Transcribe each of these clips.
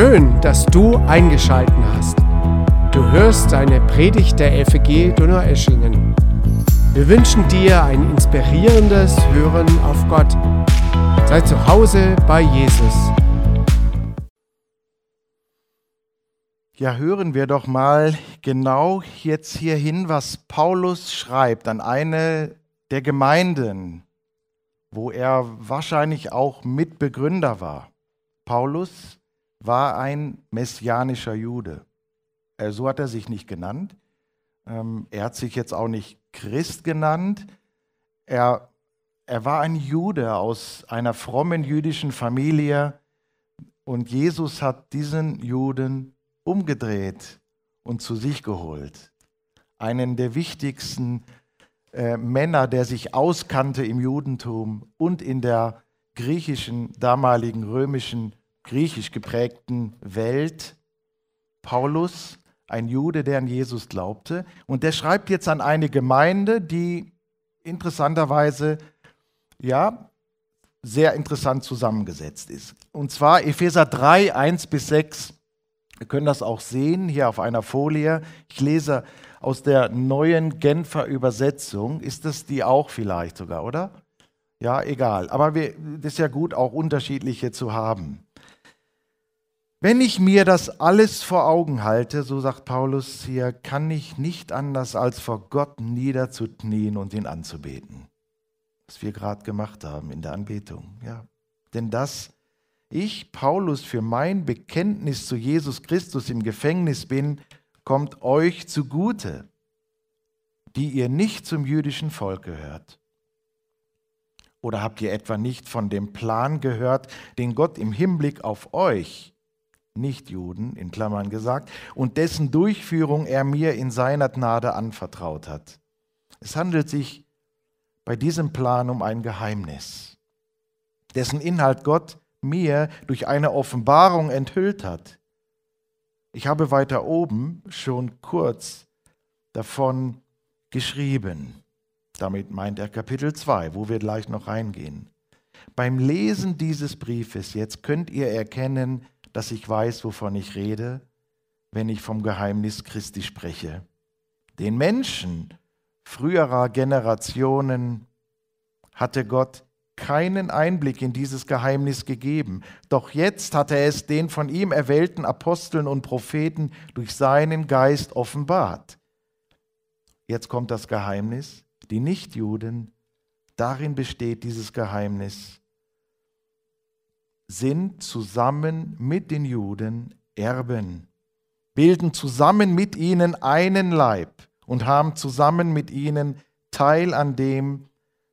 Schön, dass du eingeschalten hast. Du hörst eine Predigt der FG Donaueschingen. Wir wünschen dir ein inspirierendes Hören auf Gott. Sei zu Hause bei Jesus. Ja, hören wir doch mal genau jetzt hierhin, was Paulus schreibt an eine der Gemeinden, wo er wahrscheinlich auch Mitbegründer war. Paulus war ein messianischer Jude. Äh, so hat er sich nicht genannt. Ähm, er hat sich jetzt auch nicht Christ genannt. Er, er war ein Jude aus einer frommen jüdischen Familie und Jesus hat diesen Juden umgedreht und zu sich geholt. Einen der wichtigsten äh, Männer, der sich auskannte im Judentum und in der griechischen, damaligen römischen griechisch geprägten Welt. Paulus, ein Jude, der an Jesus glaubte. Und der schreibt jetzt an eine Gemeinde, die interessanterweise, ja, sehr interessant zusammengesetzt ist. Und zwar Epheser 3, 1 bis 6. Wir können das auch sehen hier auf einer Folie. Ich lese aus der neuen Genfer Übersetzung. Ist das die auch vielleicht sogar, oder? Ja, egal. Aber es ist ja gut, auch unterschiedliche zu haben. Wenn ich mir das alles vor Augen halte, so sagt Paulus hier, kann ich nicht anders als vor Gott niederzuknien und ihn anzubeten. Was wir gerade gemacht haben in der Anbetung. Ja. Denn dass ich, Paulus, für mein Bekenntnis zu Jesus Christus im Gefängnis bin, kommt euch zugute, die ihr nicht zum jüdischen Volk gehört. Oder habt ihr etwa nicht von dem Plan gehört, den Gott im Hinblick auf euch Nichtjuden in Klammern gesagt, und dessen Durchführung er mir in seiner Gnade anvertraut hat. Es handelt sich bei diesem Plan um ein Geheimnis, dessen Inhalt Gott mir durch eine Offenbarung enthüllt hat. Ich habe weiter oben schon kurz davon geschrieben. Damit meint er Kapitel 2, wo wir gleich noch reingehen. Beim Lesen dieses Briefes jetzt könnt ihr erkennen, dass ich weiß, wovon ich rede, wenn ich vom Geheimnis Christi spreche. Den Menschen früherer Generationen hatte Gott keinen Einblick in dieses Geheimnis gegeben. Doch jetzt hat er es den von ihm erwählten Aposteln und Propheten durch seinen Geist offenbart. Jetzt kommt das Geheimnis. Die Nichtjuden, darin besteht dieses Geheimnis, sind zusammen mit den Juden Erben, bilden zusammen mit ihnen einen Leib und haben zusammen mit ihnen Teil an dem,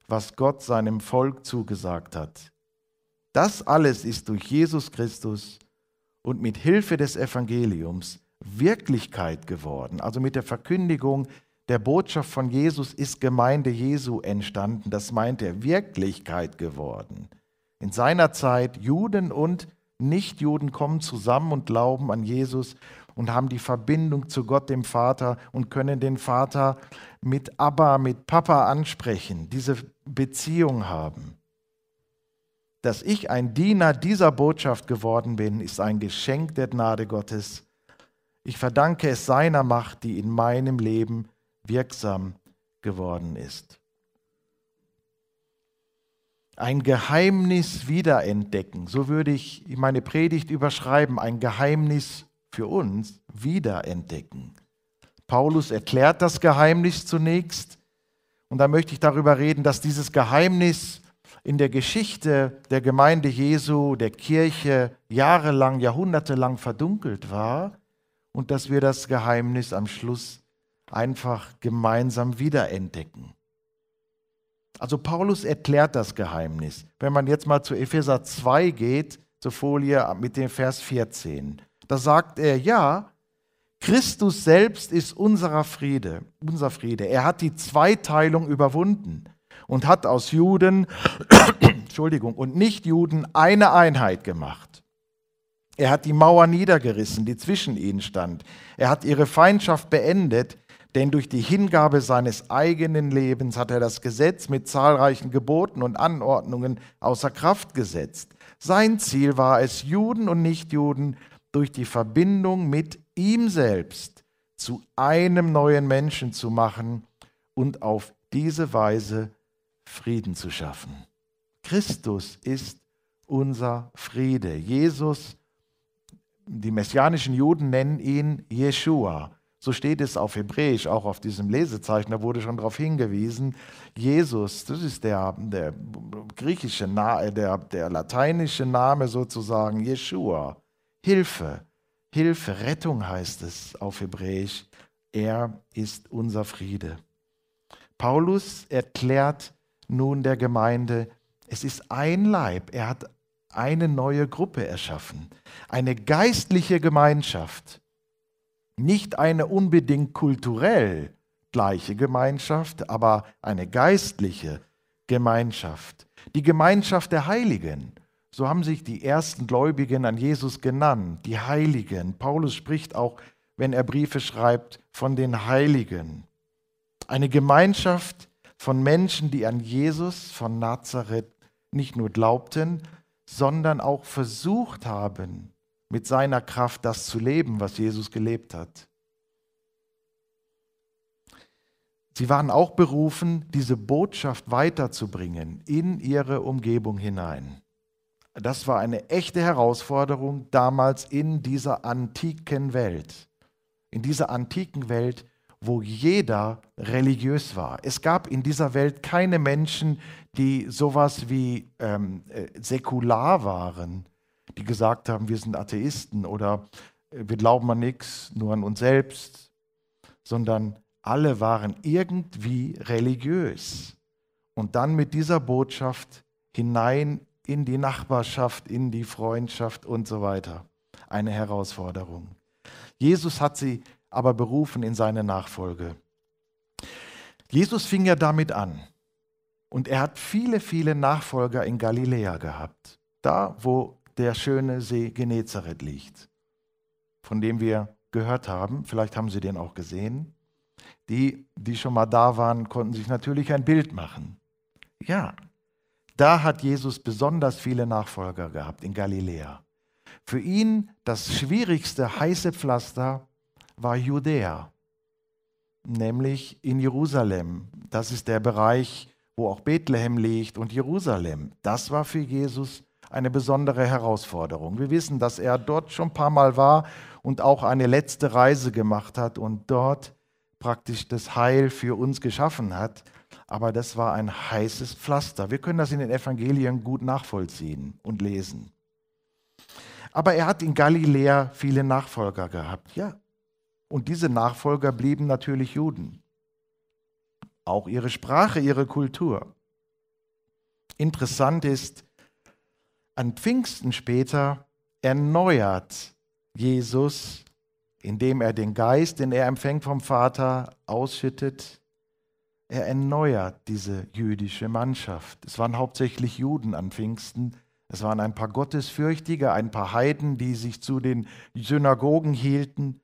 was Gott seinem Volk zugesagt hat. Das alles ist durch Jesus Christus und mit Hilfe des Evangeliums Wirklichkeit geworden. Also mit der Verkündigung der Botschaft von Jesus ist Gemeinde Jesu entstanden. Das meint er Wirklichkeit geworden. In seiner Zeit, Juden und Nichtjuden kommen zusammen und glauben an Jesus und haben die Verbindung zu Gott, dem Vater, und können den Vater mit Abba, mit Papa ansprechen, diese Beziehung haben. Dass ich ein Diener dieser Botschaft geworden bin, ist ein Geschenk der Gnade Gottes. Ich verdanke es seiner Macht, die in meinem Leben wirksam geworden ist ein Geheimnis wiederentdecken. So würde ich meine Predigt überschreiben, ein Geheimnis für uns wiederentdecken. Paulus erklärt das Geheimnis zunächst und da möchte ich darüber reden, dass dieses Geheimnis in der Geschichte der Gemeinde Jesu, der Kirche jahrelang, jahrhundertelang verdunkelt war und dass wir das Geheimnis am Schluss einfach gemeinsam wiederentdecken. Also Paulus erklärt das Geheimnis. Wenn man jetzt mal zu Epheser 2 geht, zur Folie mit dem Vers 14, da sagt er, ja, Christus selbst ist unserer Friede, unser Friede. Er hat die Zweiteilung überwunden und hat aus Juden, Entschuldigung, und Nichtjuden eine Einheit gemacht. Er hat die Mauer niedergerissen, die zwischen ihnen stand. Er hat ihre Feindschaft beendet, denn durch die Hingabe seines eigenen Lebens hat er das Gesetz mit zahlreichen Geboten und Anordnungen außer Kraft gesetzt. Sein Ziel war es, Juden und Nichtjuden durch die Verbindung mit ihm selbst zu einem neuen Menschen zu machen und auf diese Weise Frieden zu schaffen. Christus ist unser Friede. Jesus, die messianischen Juden nennen ihn Jeshua. So steht es auf Hebräisch, auch auf diesem Lesezeichen, da wurde schon darauf hingewiesen. Jesus, das ist der, der griechische, der, der lateinische Name sozusagen, Jeshua. Hilfe, Hilfe, Rettung heißt es auf Hebräisch. Er ist unser Friede. Paulus erklärt nun der Gemeinde, es ist ein Leib. Er hat eine neue Gruppe erschaffen, eine geistliche Gemeinschaft, nicht eine unbedingt kulturell gleiche Gemeinschaft, aber eine geistliche Gemeinschaft, die Gemeinschaft der Heiligen. So haben sich die ersten Gläubigen an Jesus genannt, die Heiligen. Paulus spricht auch, wenn er Briefe schreibt, von den Heiligen. Eine Gemeinschaft von Menschen, die an Jesus von Nazareth nicht nur glaubten, sondern auch versucht haben, mit seiner Kraft das zu leben, was Jesus gelebt hat. Sie waren auch berufen, diese Botschaft weiterzubringen in ihre Umgebung hinein. Das war eine echte Herausforderung damals in dieser antiken Welt. In dieser antiken Welt, wo jeder religiös war. Es gab in dieser Welt keine Menschen, die sowas wie ähm, äh, säkular waren, die gesagt haben, wir sind Atheisten oder äh, wir glauben an nichts, nur an uns selbst, sondern alle waren irgendwie religiös. Und dann mit dieser Botschaft hinein in die Nachbarschaft, in die Freundschaft und so weiter. Eine Herausforderung. Jesus hat sie aber berufen in seine Nachfolge. Jesus fing ja damit an. Und er hat viele, viele Nachfolger in Galiläa gehabt. Da, wo der schöne See Genezareth liegt, von dem wir gehört haben. Vielleicht haben Sie den auch gesehen. Die, die schon mal da waren, konnten sich natürlich ein Bild machen. Ja, da hat Jesus besonders viele Nachfolger gehabt in Galiläa. Für ihn das schwierigste heiße Pflaster war Judäa, nämlich in Jerusalem. Das ist der Bereich, wo auch Bethlehem liegt und Jerusalem. Das war für Jesus eine besondere Herausforderung. Wir wissen, dass er dort schon ein paar Mal war und auch eine letzte Reise gemacht hat und dort praktisch das Heil für uns geschaffen hat aber das war ein heißes Pflaster. Wir können das in den Evangelien gut nachvollziehen und lesen. Aber er hat in Galiläa viele Nachfolger gehabt, ja. Und diese Nachfolger blieben natürlich Juden. Auch ihre Sprache, ihre Kultur. Interessant ist, an Pfingsten später erneuert Jesus, indem er den Geist, den er empfängt vom Vater, ausschüttet, er erneuert diese jüdische Mannschaft. Es waren hauptsächlich Juden an Pfingsten. Es waren ein paar Gottesfürchtige, ein paar Heiden, die sich zu den Synagogen hielten.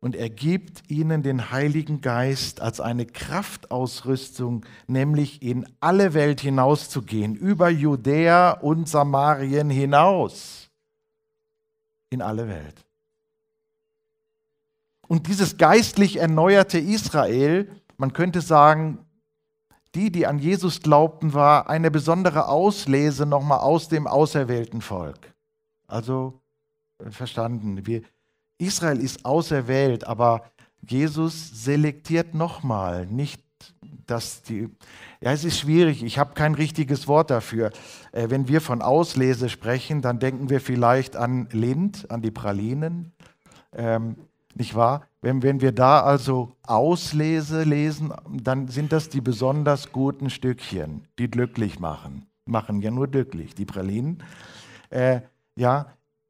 Und er gibt ihnen den Heiligen Geist als eine Kraftausrüstung, nämlich in alle Welt hinauszugehen, über Judäa und Samarien hinaus. In alle Welt. Und dieses geistlich erneuerte Israel man könnte sagen, die, die an Jesus glaubten, war eine besondere Auslese nochmal aus dem auserwählten Volk. Also äh, verstanden, wir, Israel ist auserwählt, aber Jesus selektiert nochmal, nicht dass die, ja, es ist schwierig, ich habe kein richtiges Wort dafür. Äh, wenn wir von Auslese sprechen, dann denken wir vielleicht an Lind, an die Pralinen. Ähm, nicht wahr? Wenn, wenn wir da also Auslese lesen, dann sind das die besonders guten Stückchen, die glücklich machen. Machen ja nur glücklich, die Pralinen. Äh, ja,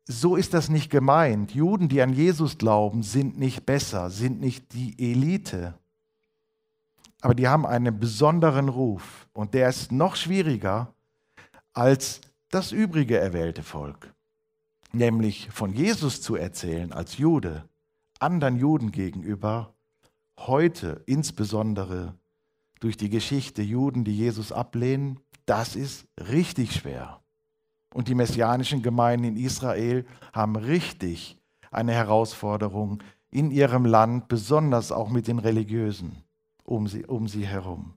so ist das nicht gemeint. Juden, die an Jesus glauben, sind nicht besser, sind nicht die Elite. Aber die haben einen besonderen Ruf und der ist noch schwieriger als das übrige erwählte Volk. Nämlich von Jesus zu erzählen als Jude anderen Juden gegenüber, heute insbesondere durch die Geschichte Juden, die Jesus ablehnen, das ist richtig schwer. Und die messianischen Gemeinden in Israel haben richtig eine Herausforderung in ihrem Land, besonders auch mit den Religiösen um sie, um sie herum.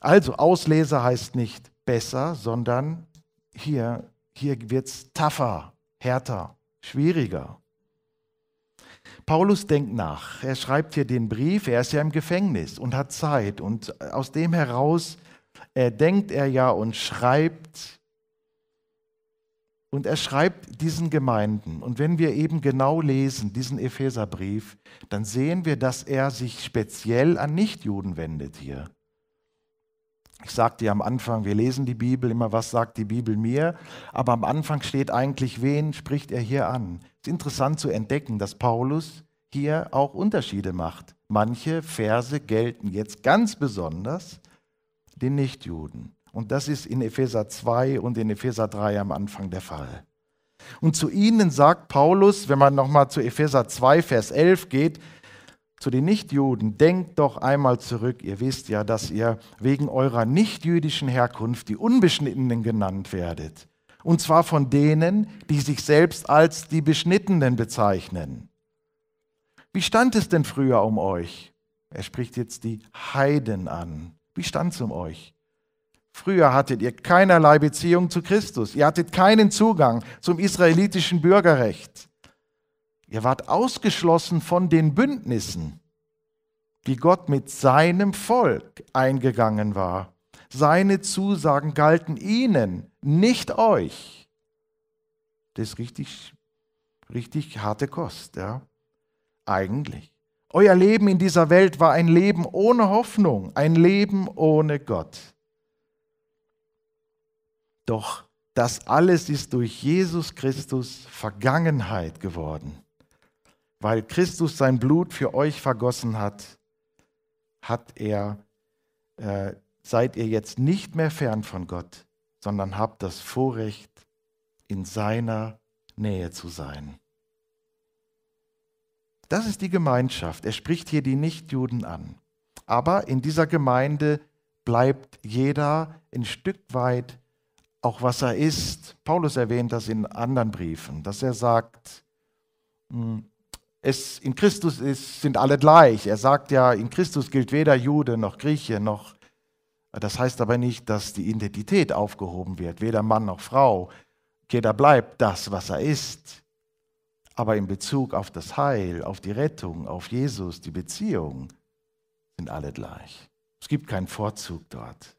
Also Ausleser heißt nicht besser, sondern hier, hier wird es tougher, härter, schwieriger. Paulus denkt nach. Er schreibt hier den Brief. Er ist ja im Gefängnis und hat Zeit. Und aus dem heraus er denkt er ja und schreibt. Und er schreibt diesen Gemeinden. Und wenn wir eben genau lesen, diesen Epheserbrief, dann sehen wir, dass er sich speziell an Nichtjuden wendet hier. Ich sagte ja am Anfang, wir lesen die Bibel immer, was sagt die Bibel mir, aber am Anfang steht eigentlich, wen spricht er hier an? Es ist interessant zu entdecken, dass Paulus hier auch Unterschiede macht. Manche Verse gelten jetzt ganz besonders den Nichtjuden. Und das ist in Epheser 2 und in Epheser 3 am Anfang der Fall. Und zu ihnen sagt Paulus, wenn man nochmal zu Epheser 2, Vers 11 geht, zu den Nichtjuden, denkt doch einmal zurück. Ihr wisst ja, dass ihr wegen eurer nichtjüdischen Herkunft die Unbeschnittenen genannt werdet. Und zwar von denen, die sich selbst als die Beschnittenen bezeichnen. Wie stand es denn früher um euch? Er spricht jetzt die Heiden an. Wie stand es um euch? Früher hattet ihr keinerlei Beziehung zu Christus. Ihr hattet keinen Zugang zum israelitischen Bürgerrecht. Ihr wart ausgeschlossen von den Bündnissen, die Gott mit seinem Volk eingegangen war. Seine Zusagen galten ihnen, nicht euch. Das ist richtig, richtig harte Kost, ja. Eigentlich. Euer Leben in dieser Welt war ein Leben ohne Hoffnung, ein Leben ohne Gott. Doch das alles ist durch Jesus Christus Vergangenheit geworden weil Christus sein Blut für euch vergossen hat, hat er, äh, seid ihr jetzt nicht mehr fern von Gott, sondern habt das Vorrecht, in seiner Nähe zu sein. Das ist die Gemeinschaft. Er spricht hier die Nichtjuden an. Aber in dieser Gemeinde bleibt jeder ein Stück weit auch was er ist. Paulus erwähnt das in anderen Briefen, dass er sagt, hm, es in Christus ist, sind alle gleich. Er sagt ja, in Christus gilt weder Jude noch Grieche noch. Das heißt aber nicht, dass die Identität aufgehoben wird, weder Mann noch Frau. Jeder bleibt das, was er ist. Aber in Bezug auf das Heil, auf die Rettung, auf Jesus, die Beziehung, sind alle gleich. Es gibt keinen Vorzug dort.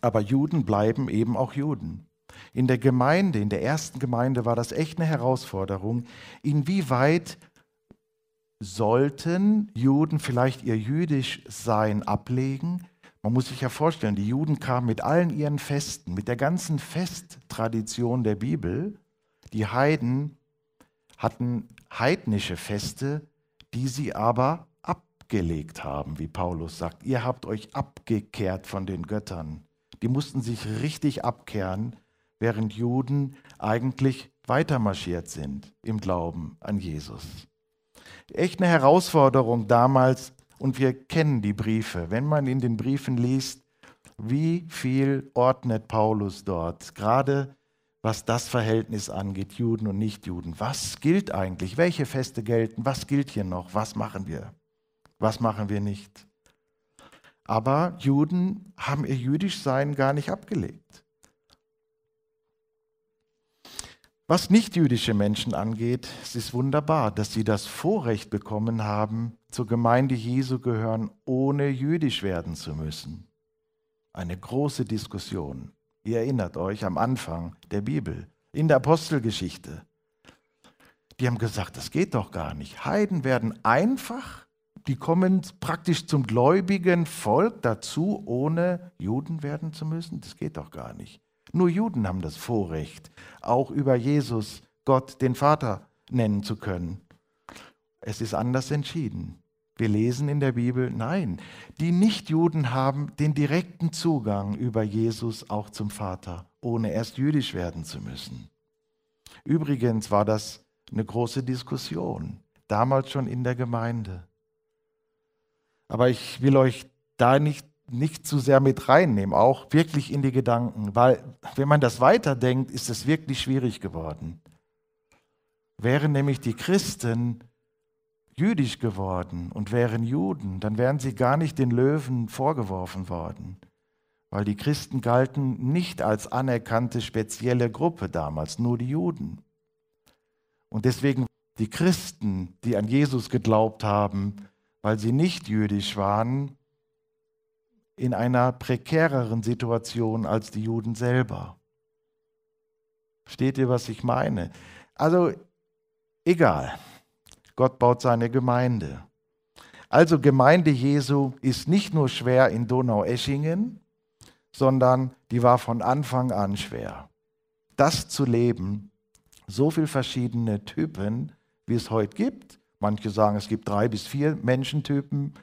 Aber Juden bleiben eben auch Juden. In der Gemeinde, in der ersten Gemeinde war das echt eine Herausforderung. Inwieweit sollten Juden vielleicht ihr jüdisch Sein ablegen? Man muss sich ja vorstellen, die Juden kamen mit allen ihren Festen, mit der ganzen Festtradition der Bibel. Die Heiden hatten heidnische Feste, die sie aber abgelegt haben, wie Paulus sagt. Ihr habt euch abgekehrt von den Göttern. Die mussten sich richtig abkehren während Juden eigentlich weitermarschiert sind im Glauben an Jesus. Echt eine Herausforderung damals und wir kennen die Briefe. Wenn man in den Briefen liest, wie viel ordnet Paulus dort, gerade was das Verhältnis angeht, Juden und Nichtjuden. Was gilt eigentlich? Welche Feste gelten? Was gilt hier noch? Was machen wir? Was machen wir nicht? Aber Juden haben ihr Jüdischsein gar nicht abgelegt. Was nichtjüdische Menschen angeht, es ist wunderbar, dass sie das Vorrecht bekommen haben, zur Gemeinde Jesu gehören, ohne jüdisch werden zu müssen. Eine große Diskussion. Ihr erinnert euch am Anfang der Bibel, in der Apostelgeschichte. Die haben gesagt, das geht doch gar nicht. Heiden werden einfach, die kommen praktisch zum gläubigen Volk dazu, ohne Juden werden zu müssen. Das geht doch gar nicht. Nur Juden haben das Vorrecht, auch über Jesus Gott den Vater nennen zu können. Es ist anders entschieden. Wir lesen in der Bibel, nein, die Nichtjuden haben den direkten Zugang über Jesus auch zum Vater, ohne erst jüdisch werden zu müssen. Übrigens war das eine große Diskussion, damals schon in der Gemeinde. Aber ich will euch da nicht nicht zu sehr mit reinnehmen, auch wirklich in die Gedanken, weil wenn man das weiterdenkt, ist es wirklich schwierig geworden. Wären nämlich die Christen jüdisch geworden und wären Juden, dann wären sie gar nicht den Löwen vorgeworfen worden, weil die Christen galten nicht als anerkannte spezielle Gruppe damals, nur die Juden. Und deswegen die Christen, die an Jesus geglaubt haben, weil sie nicht jüdisch waren, in einer prekäreren Situation als die Juden selber. Versteht ihr, was ich meine? Also, egal. Gott baut seine Gemeinde. Also Gemeinde Jesu ist nicht nur schwer in Donaueschingen, sondern die war von Anfang an schwer. Das zu leben, so viele verschiedene Typen, wie es heute gibt. Manche sagen, es gibt drei bis vier Menschentypen.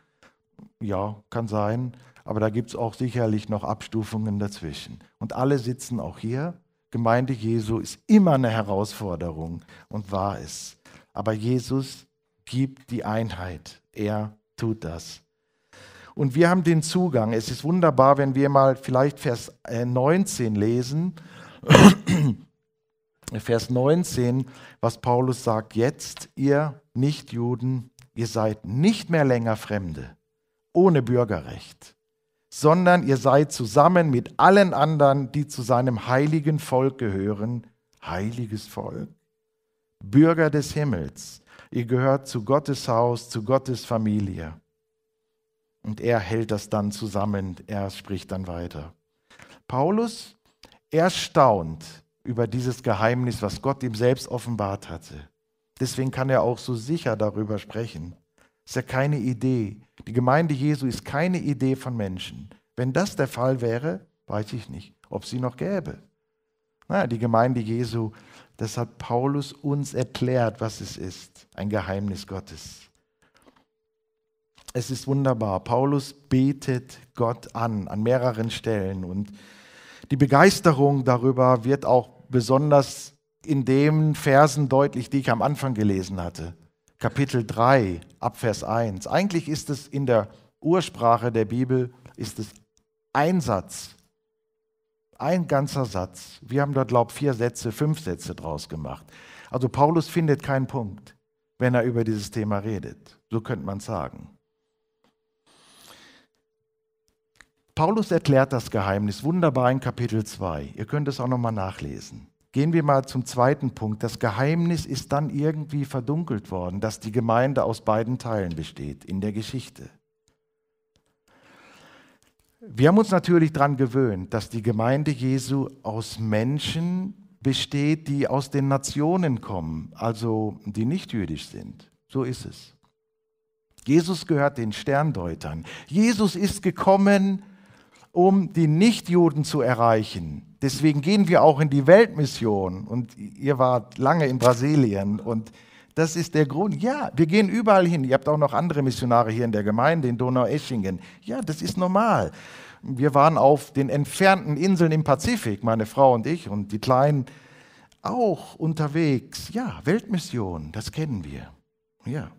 Ja, kann sein. Aber da gibt es auch sicherlich noch Abstufungen dazwischen. Und alle sitzen auch hier. Gemeinde Jesu ist immer eine Herausforderung und war es. Aber Jesus gibt die Einheit. Er tut das. Und wir haben den Zugang. Es ist wunderbar, wenn wir mal vielleicht Vers 19 äh, lesen. Vers 19, was Paulus sagt, jetzt ihr Nichtjuden, ihr seid nicht mehr länger Fremde, ohne Bürgerrecht, sondern ihr seid zusammen mit allen anderen, die zu seinem heiligen Volk gehören, heiliges Volk, Bürger des Himmels. Ihr gehört zu Gottes Haus, zu Gottes Familie. Und er hält das dann zusammen, er spricht dann weiter. Paulus erstaunt über dieses Geheimnis, was Gott ihm selbst offenbart hatte. Deswegen kann er auch so sicher darüber sprechen. Ist ja keine Idee. Die Gemeinde Jesu ist keine Idee von Menschen. Wenn das der Fall wäre, weiß ich nicht, ob sie noch gäbe. Naja, die Gemeinde Jesu, das hat Paulus uns erklärt, was es ist. Ein Geheimnis Gottes. Es ist wunderbar. Paulus betet Gott an, an mehreren Stellen. Und die Begeisterung darüber wird auch besonders in den Versen deutlich, die ich am Anfang gelesen hatte. Kapitel 3, Abvers 1. Eigentlich ist es in der Ursprache der Bibel, ist es ein Satz, ein ganzer Satz. Wir haben dort, glaube ich, vier Sätze, fünf Sätze draus gemacht. Also Paulus findet keinen Punkt, wenn er über dieses Thema redet. So könnte man sagen. Paulus erklärt das Geheimnis wunderbar in Kapitel 2. Ihr könnt es auch nochmal nachlesen. Gehen wir mal zum zweiten Punkt. Das Geheimnis ist dann irgendwie verdunkelt worden, dass die Gemeinde aus beiden Teilen besteht in der Geschichte. Wir haben uns natürlich daran gewöhnt, dass die Gemeinde Jesu aus Menschen besteht, die aus den Nationen kommen, also die nicht jüdisch sind. So ist es. Jesus gehört den Sterndeutern. Jesus ist gekommen, um die Nichtjuden zu erreichen. Deswegen gehen wir auch in die Weltmission. Und ihr wart lange in Brasilien. Und das ist der Grund. Ja, wir gehen überall hin. Ihr habt auch noch andere Missionare hier in der Gemeinde, in Donaueschingen. Ja, das ist normal. Wir waren auf den entfernten Inseln im Pazifik, meine Frau und ich, und die Kleinen auch unterwegs. Ja, Weltmission, das kennen wir. Ja.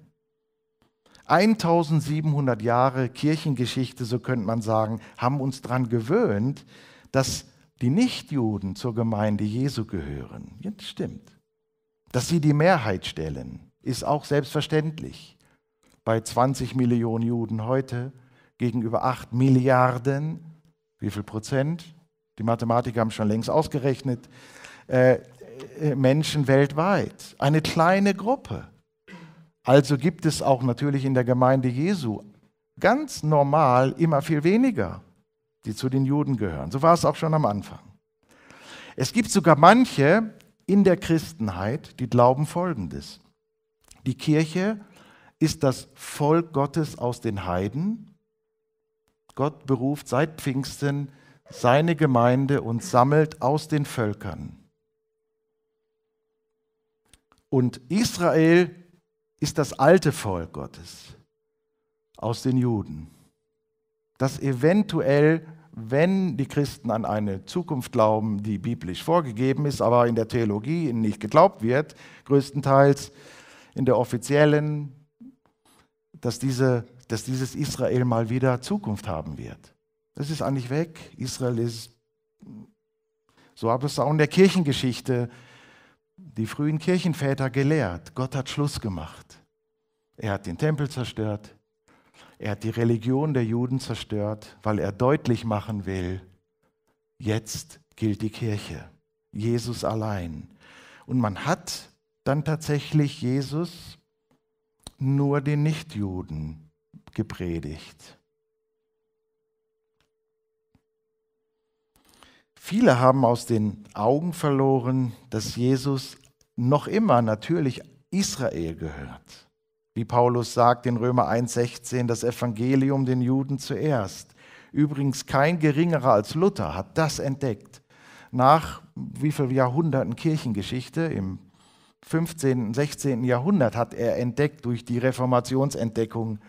1700 Jahre Kirchengeschichte, so könnte man sagen, haben uns daran gewöhnt, dass die Nichtjuden zur Gemeinde Jesu gehören. Ja, das stimmt. Dass sie die Mehrheit stellen, ist auch selbstverständlich. Bei 20 Millionen Juden heute gegenüber 8 Milliarden, wie viel Prozent? Die Mathematiker haben schon längst ausgerechnet, äh, äh Menschen weltweit. Eine kleine Gruppe. Also gibt es auch natürlich in der Gemeinde Jesu ganz normal immer viel weniger, die zu den Juden gehören. So war es auch schon am Anfang. Es gibt sogar manche in der Christenheit, die glauben Folgendes. Die Kirche ist das Volk Gottes aus den Heiden. Gott beruft seit Pfingsten seine Gemeinde und sammelt aus den Völkern. Und Israel ist das alte Volk Gottes aus den Juden, das eventuell, wenn die Christen an eine Zukunft glauben, die biblisch vorgegeben ist, aber in der Theologie nicht geglaubt wird, größtenteils in der offiziellen, dass, diese, dass dieses Israel mal wieder Zukunft haben wird. Das ist eigentlich weg. Israel ist, so hat es auch in der Kirchengeschichte die frühen Kirchenväter gelehrt. Gott hat Schluss gemacht. Er hat den Tempel zerstört. Er hat die Religion der Juden zerstört, weil er deutlich machen will, jetzt gilt die Kirche. Jesus allein. Und man hat dann tatsächlich Jesus nur den Nichtjuden gepredigt. Viele haben aus den Augen verloren, dass Jesus noch immer natürlich Israel gehört. Wie Paulus sagt in Römer 1,16, das Evangelium den Juden zuerst. Übrigens kein geringerer als Luther hat das entdeckt. Nach wie viel Jahrhunderten Kirchengeschichte im 15., 16. Jahrhundert hat er entdeckt durch die Reformationsentdeckung,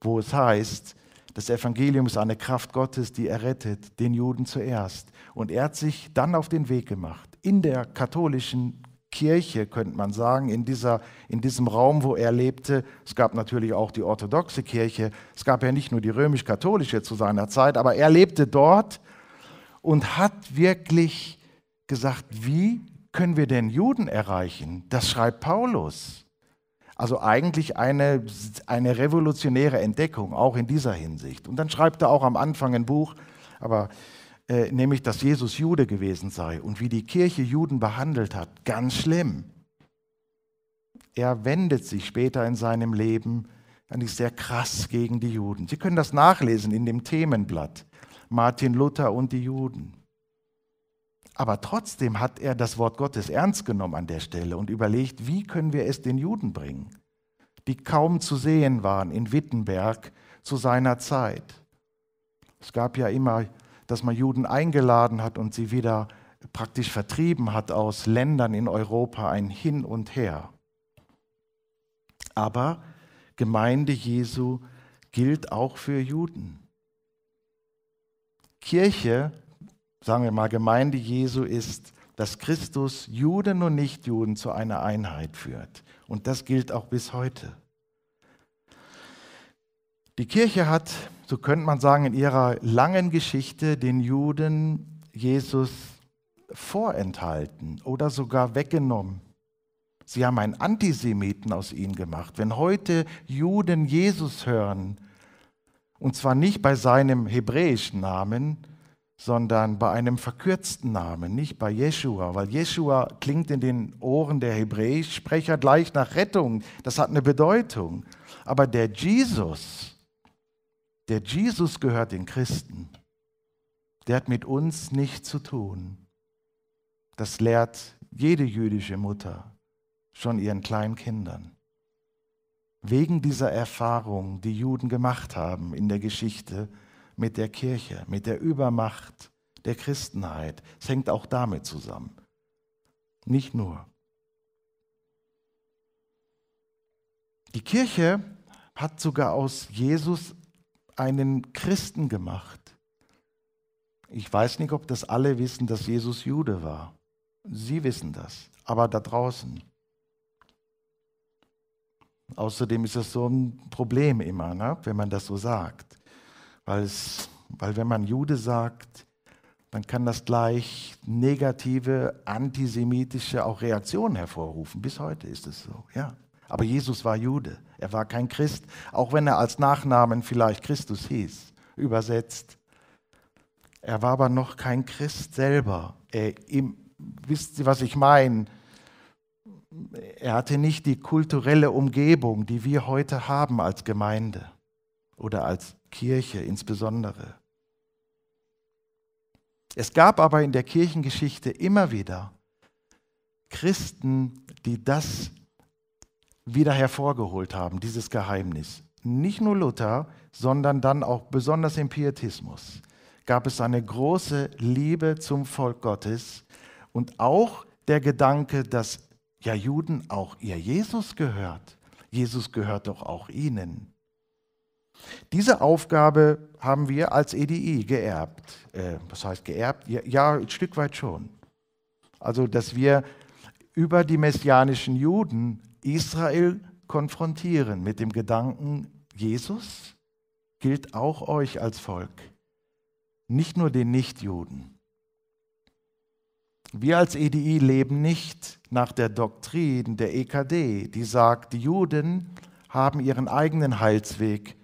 wo es heißt, das Evangelium ist eine Kraft Gottes, die errettet, den Juden zuerst. Und er hat sich dann auf den Weg gemacht, in der katholischen Kirche, könnte man sagen, in, dieser, in diesem Raum, wo er lebte. Es gab natürlich auch die orthodoxe Kirche. Es gab ja nicht nur die römisch-katholische zu seiner Zeit, aber er lebte dort und hat wirklich gesagt, wie können wir denn Juden erreichen? Das schreibt Paulus. Also eigentlich eine, eine revolutionäre Entdeckung, auch in dieser Hinsicht. Und dann schreibt er auch am Anfang ein Buch, aber äh, nämlich, dass Jesus Jude gewesen sei und wie die Kirche Juden behandelt hat. Ganz schlimm. Er wendet sich später in seinem Leben eigentlich sehr krass gegen die Juden. Sie können das nachlesen in dem Themenblatt. Martin Luther und die Juden. Aber trotzdem hat er das Wort Gottes ernst genommen an der Stelle und überlegt, wie können wir es den Juden bringen, die kaum zu sehen waren in Wittenberg zu seiner Zeit. Es gab ja immer, dass man Juden eingeladen hat und sie wieder praktisch vertrieben hat aus Ländern in Europa, ein Hin und Her. Aber Gemeinde Jesu gilt auch für Juden. Kirche sagen wir mal, Gemeinde Jesu ist, dass Christus Juden und Nichtjuden zu einer Einheit führt. Und das gilt auch bis heute. Die Kirche hat, so könnte man sagen, in ihrer langen Geschichte den Juden Jesus vorenthalten oder sogar weggenommen. Sie haben einen Antisemiten aus ihnen gemacht. Wenn heute Juden Jesus hören, und zwar nicht bei seinem hebräischen Namen, sondern bei einem verkürzten Namen, nicht bei Jeshua, weil Jeshua klingt in den Ohren der Hebräischsprecher gleich nach Rettung. Das hat eine Bedeutung. Aber der Jesus, der Jesus gehört den Christen. Der hat mit uns nichts zu tun. Das lehrt jede jüdische Mutter schon ihren kleinen Kindern. Wegen dieser Erfahrung, die Juden gemacht haben in der Geschichte, mit der Kirche, mit der Übermacht der Christenheit. Es hängt auch damit zusammen. Nicht nur. Die Kirche hat sogar aus Jesus einen Christen gemacht. Ich weiß nicht, ob das alle wissen, dass Jesus Jude war. Sie wissen das, aber da draußen. Außerdem ist das so ein Problem immer, ne? wenn man das so sagt. Weil, es, weil wenn man Jude sagt, dann kann das gleich negative, antisemitische auch Reaktionen hervorrufen. Bis heute ist es so, ja. Aber Jesus war Jude, er war kein Christ, auch wenn er als Nachnamen vielleicht Christus hieß, übersetzt. Er war aber noch kein Christ selber. Er, ihm, wisst ihr, was ich meine? Er hatte nicht die kulturelle Umgebung, die wir heute haben als Gemeinde oder als Kirche insbesondere. Es gab aber in der Kirchengeschichte immer wieder Christen, die das wieder hervorgeholt haben, dieses Geheimnis. Nicht nur Luther, sondern dann auch besonders im Pietismus gab es eine große Liebe zum Volk Gottes und auch der Gedanke, dass ja Juden auch ihr Jesus gehört. Jesus gehört doch auch ihnen. Diese Aufgabe haben wir als EDI geerbt. Äh, was heißt geerbt? Ja, ja, ein Stück weit schon. Also, dass wir über die messianischen Juden Israel konfrontieren mit dem Gedanken, Jesus gilt auch euch als Volk. nicht nur den Nichtjuden. Wir als EDI leben nicht nach der Doktrin der EKD, die sagt, die Juden haben ihren eigenen Heilsweg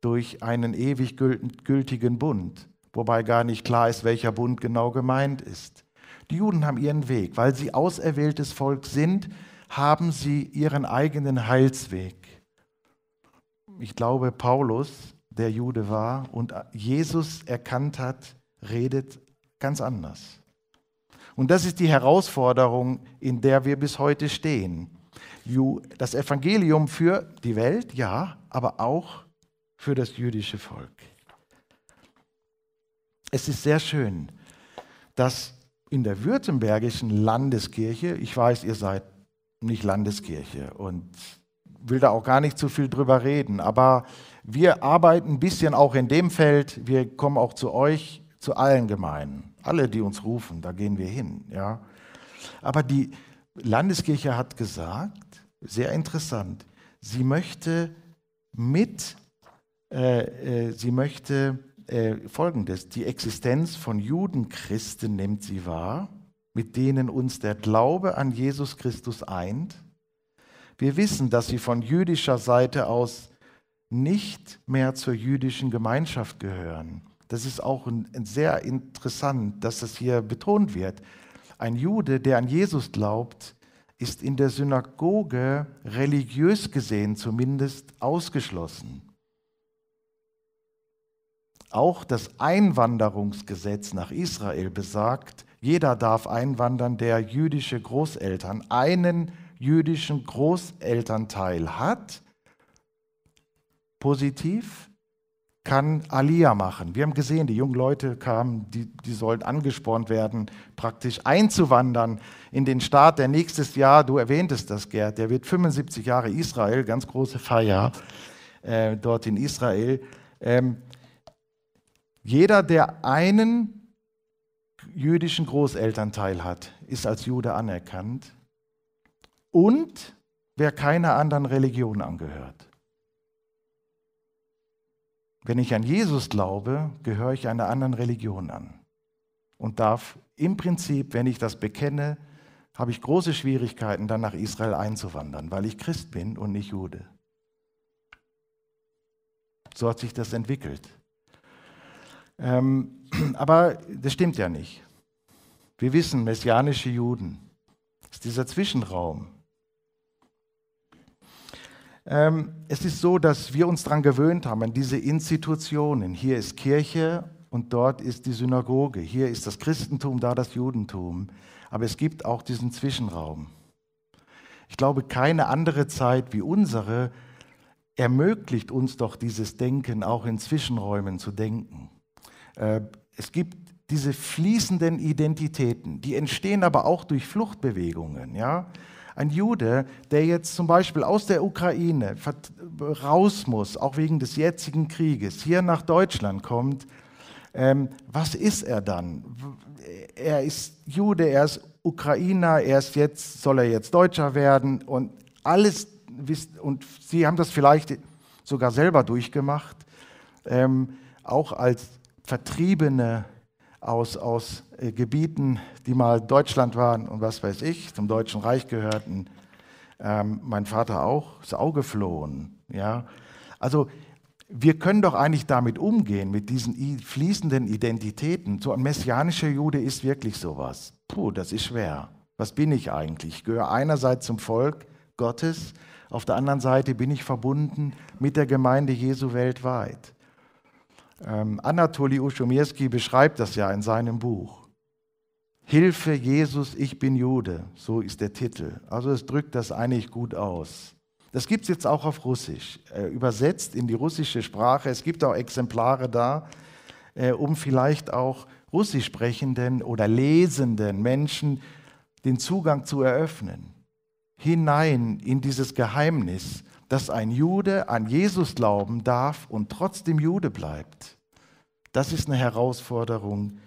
durch einen ewig gültigen Bund, wobei gar nicht klar ist, welcher Bund genau gemeint ist. Die Juden haben ihren Weg, weil sie auserwähltes Volk sind, haben sie ihren eigenen Heilsweg. Ich glaube, Paulus, der Jude war und Jesus erkannt hat, redet ganz anders. Und das ist die Herausforderung, in der wir bis heute stehen. Das Evangelium für die Welt, ja, aber auch für das jüdische Volk. Es ist sehr schön, dass in der württembergischen Landeskirche, ich weiß, ihr seid nicht Landeskirche und will da auch gar nicht zu viel drüber reden, aber wir arbeiten ein bisschen auch in dem Feld, wir kommen auch zu euch, zu allen Gemeinden. Alle, die uns rufen, da gehen wir hin. Ja. Aber die Landeskirche hat gesagt, sehr interessant, sie möchte mit, äh, äh, sie möchte äh, Folgendes, die Existenz von Judenchristen nimmt sie wahr, mit denen uns der Glaube an Jesus Christus eint. Wir wissen, dass sie von jüdischer Seite aus nicht mehr zur jüdischen Gemeinschaft gehören. Das ist auch ein, ein sehr interessant, dass das hier betont wird. Ein Jude, der an Jesus glaubt, ist in der Synagoge religiös gesehen zumindest ausgeschlossen. Auch das Einwanderungsgesetz nach Israel besagt, jeder darf einwandern, der jüdische Großeltern, einen jüdischen Großelternteil hat. Positiv kann Alia machen. Wir haben gesehen, die jungen Leute kamen, die, die sollen angespornt werden, praktisch einzuwandern in den Staat, der nächstes Jahr, du erwähntest das, Gerd, der wird 75 Jahre Israel, ganz große Feier äh, dort in Israel. Ähm, jeder, der einen jüdischen Großelternteil hat, ist als Jude anerkannt und wer keiner anderen Religion angehört. Wenn ich an Jesus glaube, gehöre ich einer anderen Religion an und darf im Prinzip, wenn ich das bekenne, habe ich große Schwierigkeiten, dann nach Israel einzuwandern, weil ich Christ bin und nicht Jude. So hat sich das entwickelt. Ähm, aber das stimmt ja nicht. Wir wissen, messianische Juden ist dieser Zwischenraum. Ähm, es ist so, dass wir uns daran gewöhnt haben, an diese Institutionen. Hier ist Kirche und dort ist die Synagoge. Hier ist das Christentum, da das Judentum. Aber es gibt auch diesen Zwischenraum. Ich glaube, keine andere Zeit wie unsere ermöglicht uns doch dieses Denken, auch in Zwischenräumen zu denken. Äh, es gibt diese fließenden Identitäten, die entstehen aber auch durch Fluchtbewegungen. Ja? Ein Jude, der jetzt zum Beispiel aus der Ukraine raus muss, auch wegen des jetzigen Krieges, hier nach Deutschland kommt, ähm, was ist er dann? Er ist Jude, er ist Ukrainer, er ist jetzt, soll er jetzt Deutscher werden und alles, und Sie haben das vielleicht sogar selber durchgemacht, ähm, auch als Vertriebene aus, aus äh, Gebieten, die mal Deutschland waren und was weiß ich, zum Deutschen Reich gehörten. Ähm, mein Vater auch, ist auch geflohen. Ja? Also wir können doch eigentlich damit umgehen, mit diesen fließenden Identitäten. So ein messianischer Jude ist wirklich sowas. Puh, das ist schwer. Was bin ich eigentlich? Ich gehöre einerseits zum Volk Gottes, auf der anderen Seite bin ich verbunden mit der Gemeinde Jesu weltweit. Ähm, Anatoli Uschomirski beschreibt das ja in seinem Buch. Hilfe Jesus, ich bin Jude, so ist der Titel. Also es drückt das eigentlich gut aus. Das gibt es jetzt auch auf Russisch, äh, übersetzt in die russische Sprache. Es gibt auch Exemplare da, äh, um vielleicht auch Russisch sprechenden oder lesenden Menschen den Zugang zu eröffnen. Hinein in dieses Geheimnis dass ein Jude an Jesus glauben darf und trotzdem Jude bleibt. Das ist eine Herausforderung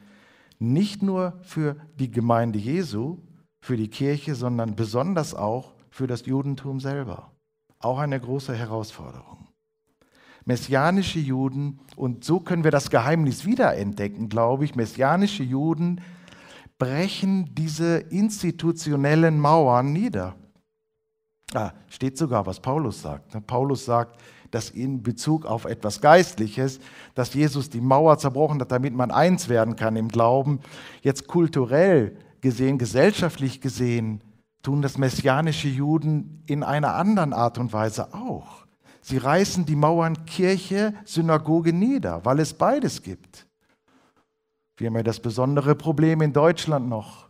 nicht nur für die Gemeinde Jesu, für die Kirche, sondern besonders auch für das Judentum selber. Auch eine große Herausforderung. messianische Juden, und so können wir das Geheimnis wiederentdecken, glaube ich, messianische Juden brechen diese institutionellen Mauern nieder. Ah, steht sogar, was Paulus sagt. Paulus sagt, dass in Bezug auf etwas Geistliches, dass Jesus die Mauer zerbrochen hat, damit man eins werden kann im Glauben. Jetzt kulturell gesehen, gesellschaftlich gesehen, tun das messianische Juden in einer anderen Art und Weise auch. Sie reißen die Mauern Kirche, Synagoge nieder, weil es beides gibt. Wir haben ja das besondere Problem in Deutschland noch,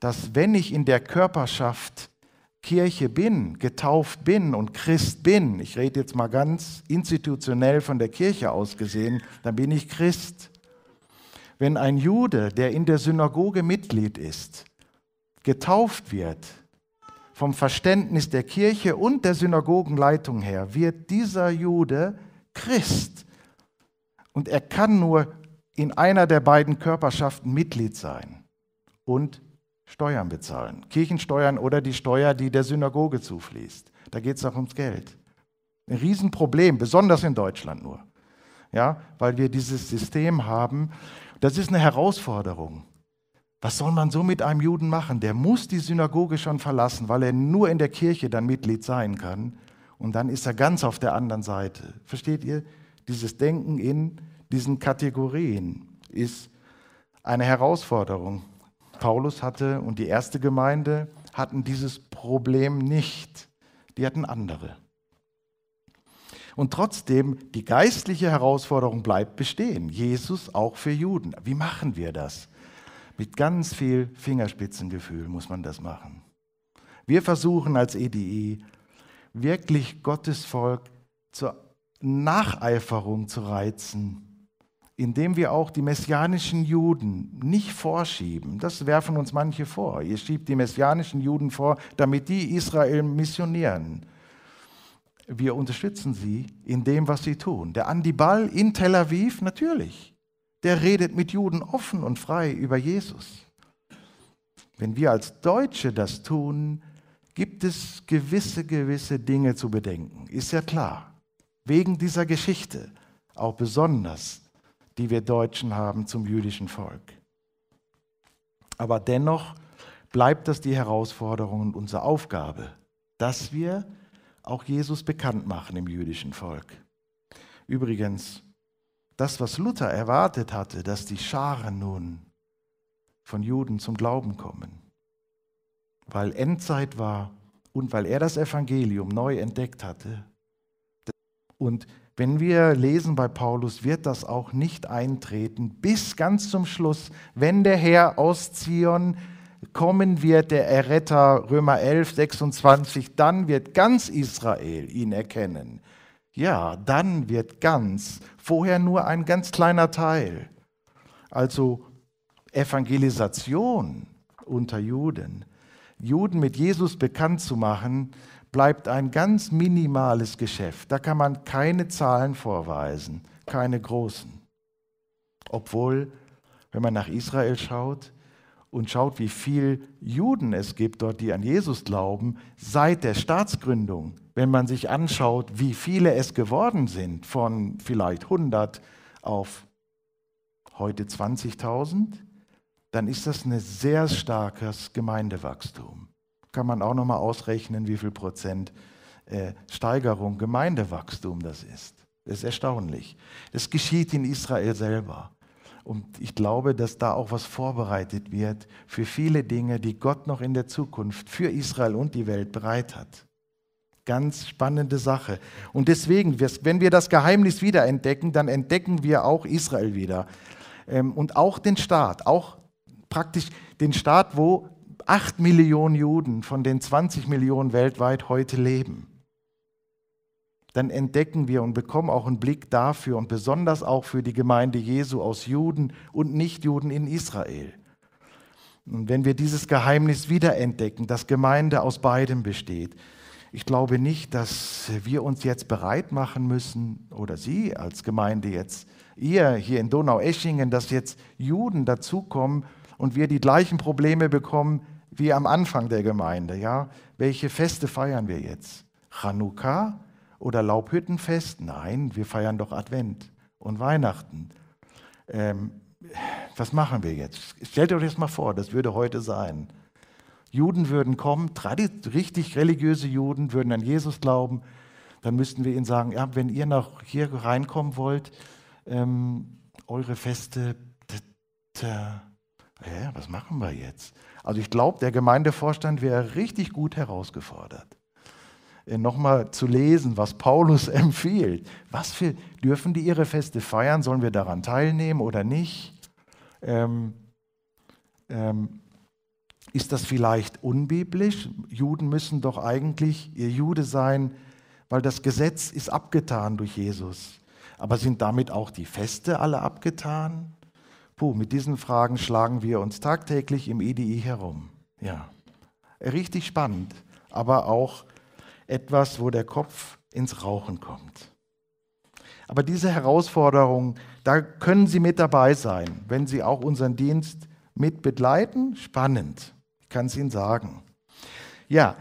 dass wenn ich in der Körperschaft Kirche bin, getauft bin und Christ bin, ich rede jetzt mal ganz institutionell von der Kirche aus gesehen, dann bin ich Christ. Wenn ein Jude, der in der Synagoge Mitglied ist, getauft wird, vom Verständnis der Kirche und der Synagogenleitung her, wird dieser Jude Christ. Und er kann nur in einer der beiden Körperschaften Mitglied sein und Steuern bezahlen. Kirchensteuern oder die Steuer, die der Synagoge zufließt. Da geht es auch ums Geld. Ein Riesenproblem, besonders in Deutschland nur. Ja, weil wir dieses System haben. Das ist eine Herausforderung. Was soll man so mit einem Juden machen? Der muss die Synagoge schon verlassen, weil er nur in der Kirche dann Mitglied sein kann. Und dann ist er ganz auf der anderen Seite. Versteht ihr? Dieses Denken in diesen Kategorien ist eine Herausforderung. Paulus hatte und die erste Gemeinde hatten dieses Problem nicht. Die hatten andere. Und trotzdem, die geistliche Herausforderung bleibt bestehen. Jesus auch für Juden. Wie machen wir das? Mit ganz viel Fingerspitzengefühl muss man das machen. Wir versuchen als EDI wirklich Gottes Volk zur Nacheiferung zu reizen indem wir auch die messianischen Juden nicht vorschieben. Das werfen uns manche vor. Ihr schiebt die messianischen Juden vor, damit die Israel missionieren. Wir unterstützen sie in dem, was sie tun. Der Andi Ball in Tel Aviv, natürlich. Der redet mit Juden offen und frei über Jesus. Wenn wir als Deutsche das tun, gibt es gewisse, gewisse Dinge zu bedenken. Ist ja klar. Wegen dieser Geschichte. Auch besonders die wir Deutschen haben zum jüdischen Volk. Aber dennoch bleibt das die Herausforderung und unsere Aufgabe, dass wir auch Jesus bekannt machen im jüdischen Volk. Übrigens, das, was Luther erwartet hatte, dass die Scharen nun von Juden zum Glauben kommen, weil Endzeit war und weil er das Evangelium neu entdeckt hatte. Und wenn wir lesen bei Paulus, wird das auch nicht eintreten bis ganz zum Schluss, wenn der Herr aus Zion kommen wird, der Erretter, Römer 11, 26, dann wird ganz Israel ihn erkennen. Ja, dann wird ganz, vorher nur ein ganz kleiner Teil. Also Evangelisation unter Juden, Juden mit Jesus bekannt zu machen, bleibt ein ganz minimales Geschäft. Da kann man keine Zahlen vorweisen, keine großen. Obwohl, wenn man nach Israel schaut und schaut, wie viele Juden es gibt dort, die an Jesus glauben, seit der Staatsgründung, wenn man sich anschaut, wie viele es geworden sind, von vielleicht 100 auf heute 20.000, dann ist das ein sehr starkes Gemeindewachstum kann man auch nochmal ausrechnen, wie viel Prozent äh, Steigerung, Gemeindewachstum das ist. Das ist erstaunlich. Das geschieht in Israel selber. Und ich glaube, dass da auch was vorbereitet wird für viele Dinge, die Gott noch in der Zukunft für Israel und die Welt bereit hat. Ganz spannende Sache. Und deswegen, wenn wir das Geheimnis wieder entdecken, dann entdecken wir auch Israel wieder. Ähm, und auch den Staat, auch praktisch den Staat, wo 8 Millionen Juden von den 20 Millionen weltweit heute leben, dann entdecken wir und bekommen auch einen Blick dafür und besonders auch für die Gemeinde Jesu aus Juden und Nichtjuden in Israel. Und wenn wir dieses Geheimnis wiederentdecken, dass Gemeinde aus beidem besteht, ich glaube nicht, dass wir uns jetzt bereit machen müssen, oder Sie als Gemeinde jetzt, ihr hier in Donau-Eschingen, dass jetzt Juden dazukommen und wir die gleichen Probleme bekommen wie am Anfang der Gemeinde. Ja? Welche Feste feiern wir jetzt? Chanukka Oder Laubhüttenfest? Nein, wir feiern doch Advent und Weihnachten. Ähm, was machen wir jetzt? Stellt euch das mal vor, das würde heute sein. Juden würden kommen, richtig religiöse Juden würden an Jesus glauben. Dann müssten wir ihnen sagen, ja, wenn ihr nach hier reinkommen wollt, ähm, eure Feste, ja, was machen wir jetzt? Also ich glaube, der Gemeindevorstand wäre richtig gut herausgefordert, äh, nochmal zu lesen, was Paulus empfiehlt. Was für, dürfen die ihre Feste feiern? Sollen wir daran teilnehmen oder nicht? Ähm, ähm, ist das vielleicht unbiblisch? Juden müssen doch eigentlich ihr Jude sein, weil das Gesetz ist abgetan durch Jesus. Aber sind damit auch die Feste alle abgetan? Puh, mit diesen Fragen schlagen wir uns tagtäglich im EDI herum. Ja, richtig spannend, aber auch etwas, wo der Kopf ins Rauchen kommt. Aber diese Herausforderung, da können Sie mit dabei sein, wenn Sie auch unseren Dienst mit begleiten. Spannend, ich kann es Ihnen sagen. Ja,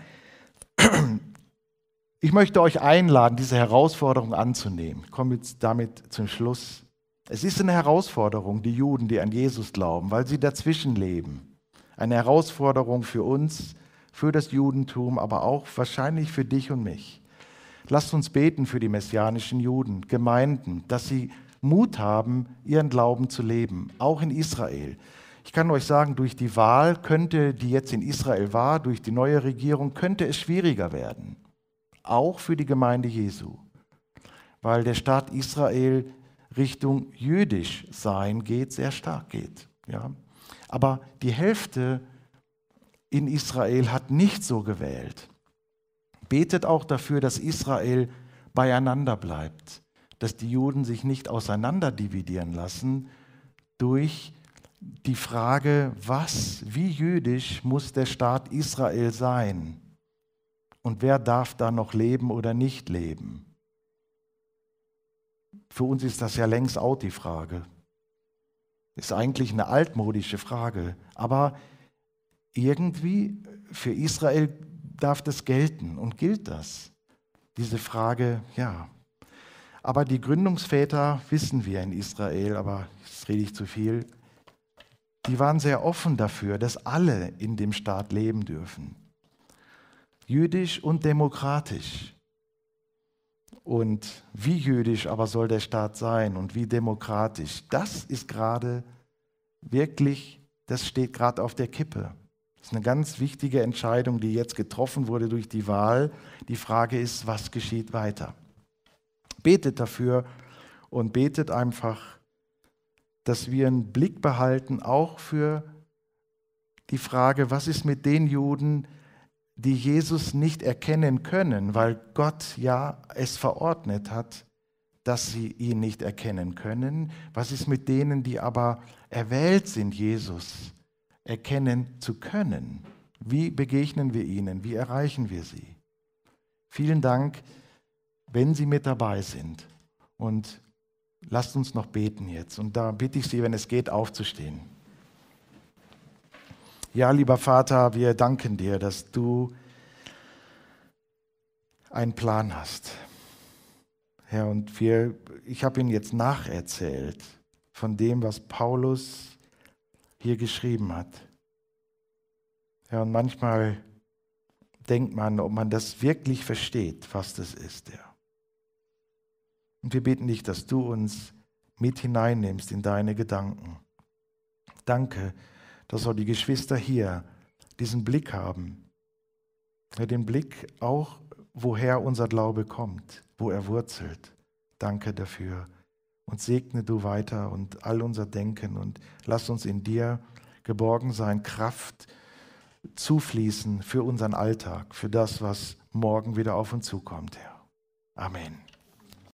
ich möchte euch einladen, diese Herausforderung anzunehmen. Ich komme jetzt damit zum Schluss. Es ist eine Herausforderung, die Juden, die an Jesus glauben, weil sie dazwischen leben. Eine Herausforderung für uns, für das Judentum, aber auch wahrscheinlich für dich und mich. Lasst uns beten für die messianischen Juden, Gemeinden, dass sie Mut haben, ihren Glauben zu leben, auch in Israel. Ich kann euch sagen, durch die Wahl könnte, die jetzt in Israel war, durch die neue Regierung, könnte es schwieriger werden. Auch für die Gemeinde Jesu. Weil der Staat Israel Richtung jüdisch sein geht, sehr stark geht. Ja. Aber die Hälfte in Israel hat nicht so gewählt. Betet auch dafür, dass Israel beieinander bleibt, dass die Juden sich nicht auseinanderdividieren lassen durch die Frage, was, wie jüdisch muss der Staat Israel sein und wer darf da noch leben oder nicht leben. Für uns ist das ja längst out, die Frage. Ist eigentlich eine altmodische Frage, aber irgendwie für Israel darf das gelten und gilt das? Diese Frage, ja. Aber die Gründungsväter wissen wir in Israel, aber jetzt rede ich zu viel, die waren sehr offen dafür, dass alle in dem Staat leben dürfen. Jüdisch und demokratisch. Und wie jüdisch aber soll der Staat sein und wie demokratisch? Das ist gerade wirklich, das steht gerade auf der Kippe. Das ist eine ganz wichtige Entscheidung, die jetzt getroffen wurde durch die Wahl. Die Frage ist, was geschieht weiter? Betet dafür und betet einfach, dass wir einen Blick behalten, auch für die Frage, was ist mit den Juden, die Jesus nicht erkennen können, weil Gott ja es verordnet hat, dass sie ihn nicht erkennen können. Was ist mit denen, die aber erwählt sind, Jesus erkennen zu können. Wie begegnen wir ihnen? Wie erreichen wir sie? Vielen Dank, wenn Sie mit dabei sind. Und lasst uns noch beten jetzt. Und da bitte ich Sie, wenn es geht, aufzustehen. Ja, lieber Vater, wir danken dir, dass du einen Plan hast. Herr, und wir, ich habe Ihnen jetzt nacherzählt von dem, was Paulus hier geschrieben hat. Ja, und manchmal denkt man, ob man das wirklich versteht, was das ist. Ja. Und wir beten dich, dass du uns mit hineinnimmst in deine Gedanken. Danke, dass auch die Geschwister hier diesen Blick haben. Den Blick auch, woher unser Glaube kommt, wo er wurzelt. Danke dafür und segne du weiter und all unser Denken und lass uns in dir geborgen sein, Kraft zufließen für unseren Alltag, für das, was morgen wieder auf uns zukommt, Herr. Amen.